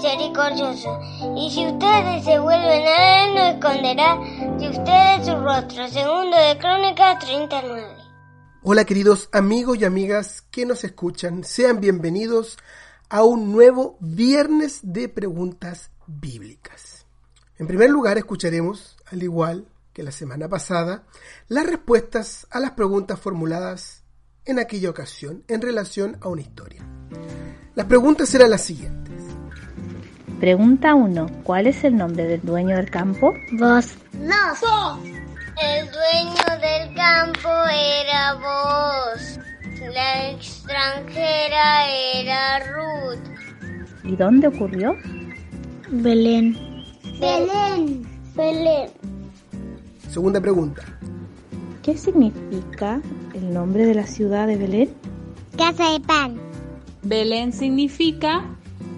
misericordioso, y si ustedes se vuelven a Él, no esconderá de ustedes su rostro. Segundo de Crónicas 39. Hola queridos amigos y amigas que nos escuchan, sean bienvenidos a un nuevo viernes de preguntas bíblicas. En primer lugar escucharemos, al igual que la semana pasada, las respuestas a las preguntas formuladas en aquella ocasión en relación a una historia. Las preguntas eran las siguientes. Pregunta 1. ¿Cuál es el nombre del dueño del campo? Vos. No, vos. El dueño del campo era vos. La extranjera era Ruth. ¿Y dónde ocurrió? Belén. Belén. Belén. Segunda pregunta. ¿Qué significa el nombre de la ciudad de Belén? Casa de pan. Belén significa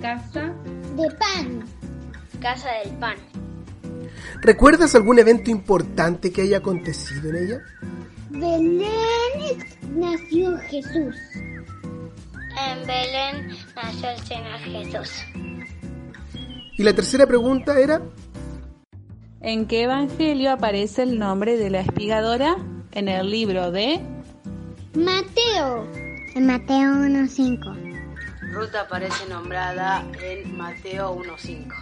casa de pan. Casa del pan. ¿Recuerdas algún evento importante que haya acontecido en ella? Belén nació Jesús. En Belén nació el Señor Jesús. Y la tercera pregunta era... ¿En qué evangelio aparece el nombre de la espigadora? En el libro de Mateo. En Mateo 1.5. Ruth aparece nombrada en Mateo 1.5.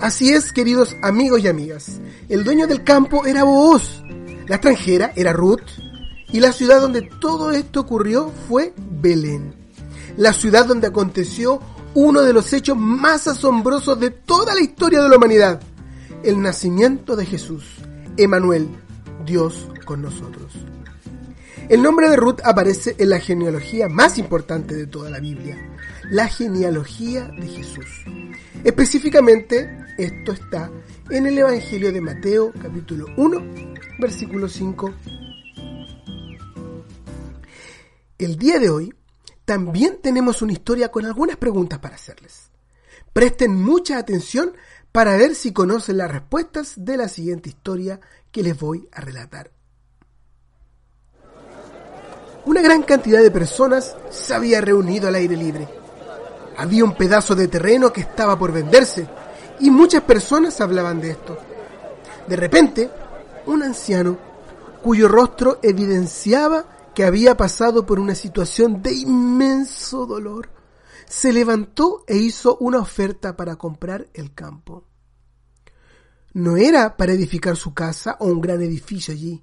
Así es, queridos amigos y amigas. El dueño del campo era Boaz, la extranjera era Ruth, y la ciudad donde todo esto ocurrió fue Belén, la ciudad donde aconteció uno de los hechos más asombrosos de toda la historia de la humanidad, el nacimiento de Jesús, Emanuel, Dios con nosotros. El nombre de Ruth aparece en la genealogía más importante de toda la Biblia, la genealogía de Jesús. Específicamente, esto está en el Evangelio de Mateo, capítulo 1, versículo 5. El día de hoy también tenemos una historia con algunas preguntas para hacerles. Presten mucha atención para ver si conocen las respuestas de la siguiente historia que les voy a relatar. Una gran cantidad de personas se había reunido al aire libre. Había un pedazo de terreno que estaba por venderse y muchas personas hablaban de esto. De repente, un anciano, cuyo rostro evidenciaba que había pasado por una situación de inmenso dolor, se levantó e hizo una oferta para comprar el campo no era para edificar su casa o un gran edificio allí,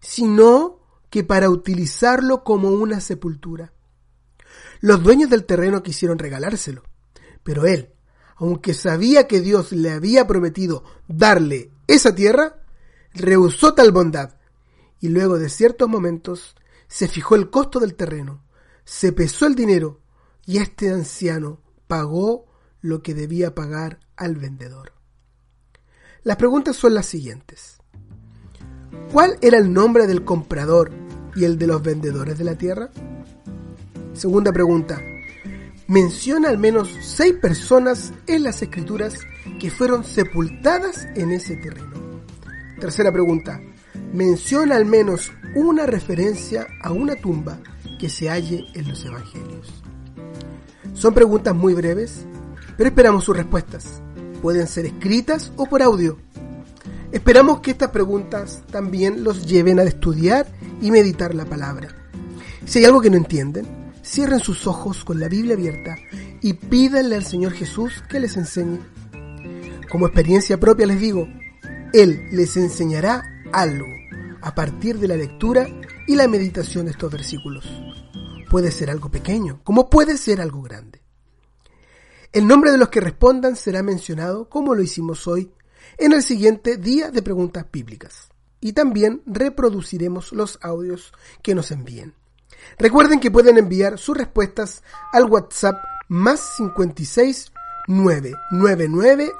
sino que para utilizarlo como una sepultura. Los dueños del terreno quisieron regalárselo, pero él, aunque sabía que Dios le había prometido darle esa tierra, rehusó tal bondad y luego de ciertos momentos se fijó el costo del terreno, se pesó el dinero y este anciano pagó lo que debía pagar al vendedor. Las preguntas son las siguientes. ¿Cuál era el nombre del comprador y el de los vendedores de la tierra? Segunda pregunta. Menciona al menos seis personas en las escrituras que fueron sepultadas en ese terreno. Tercera pregunta. Menciona al menos una referencia a una tumba que se halle en los evangelios. Son preguntas muy breves, pero esperamos sus respuestas pueden ser escritas o por audio. Esperamos que estas preguntas también los lleven a estudiar y meditar la palabra. Si hay algo que no entienden, cierren sus ojos con la Biblia abierta y pídanle al Señor Jesús que les enseñe. Como experiencia propia les digo, Él les enseñará algo a partir de la lectura y la meditación de estos versículos. Puede ser algo pequeño, como puede ser algo grande. El nombre de los que respondan será mencionado, como lo hicimos hoy, en el siguiente día de preguntas bíblicas. Y también reproduciremos los audios que nos envíen. Recuerden que pueden enviar sus respuestas al WhatsApp más 56 999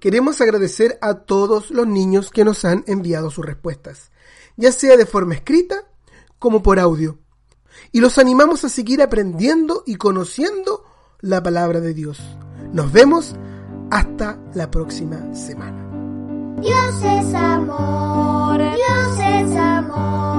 Queremos agradecer a todos los niños que nos han enviado sus respuestas, ya sea de forma escrita como por audio. Y los animamos a seguir aprendiendo y conociendo la palabra de Dios. Nos vemos hasta la próxima semana. Dios es amor, Dios es amor.